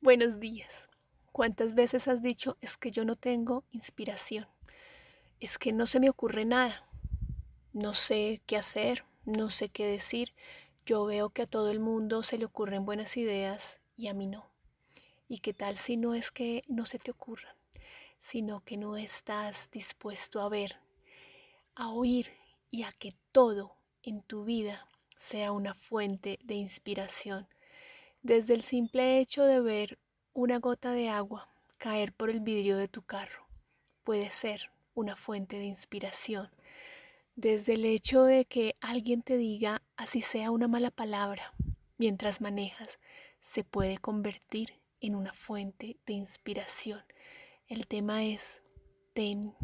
Buenos días. ¿Cuántas veces has dicho es que yo no tengo inspiración? Es que no se me ocurre nada. No sé qué hacer, no sé qué decir. Yo veo que a todo el mundo se le ocurren buenas ideas y a mí no. ¿Y qué tal si no es que no se te ocurran, sino que no estás dispuesto a ver, a oír y a que todo en tu vida sea una fuente de inspiración? Desde el simple hecho de ver una gota de agua caer por el vidrio de tu carro puede ser una fuente de inspiración. Desde el hecho de que alguien te diga, así sea una mala palabra, mientras manejas, se puede convertir en una fuente de inspiración. El tema es, ten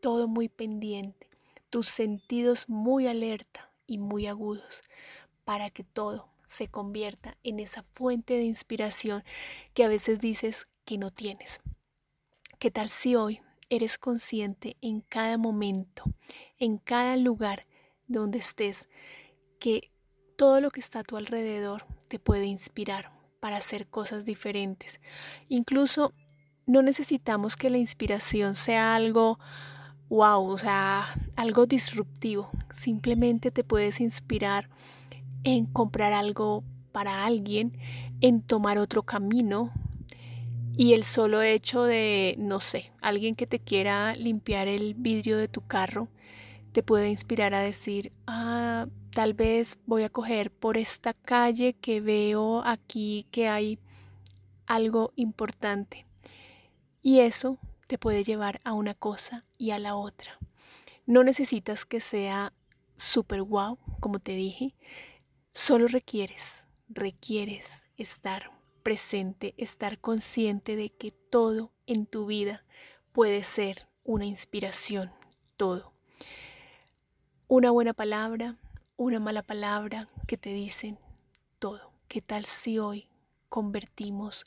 todo muy pendiente, tus sentidos muy alerta y muy agudos, para que todo se convierta en esa fuente de inspiración que a veces dices que no tienes. ¿Qué tal si hoy eres consciente en cada momento, en cada lugar donde estés, que todo lo que está a tu alrededor te puede inspirar para hacer cosas diferentes? Incluso no necesitamos que la inspiración sea algo wow, o sea, algo disruptivo. Simplemente te puedes inspirar en comprar algo para alguien, en tomar otro camino. Y el solo hecho de, no sé, alguien que te quiera limpiar el vidrio de tu carro, te puede inspirar a decir, ah, tal vez voy a coger por esta calle que veo aquí que hay algo importante. Y eso te puede llevar a una cosa y a la otra. No necesitas que sea super wow, como te dije, Solo requieres, requieres estar presente, estar consciente de que todo en tu vida puede ser una inspiración, todo. Una buena palabra, una mala palabra que te dicen todo. ¿Qué tal si hoy convertimos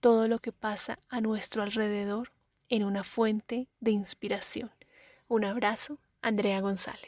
todo lo que pasa a nuestro alrededor en una fuente de inspiración? Un abrazo, Andrea González.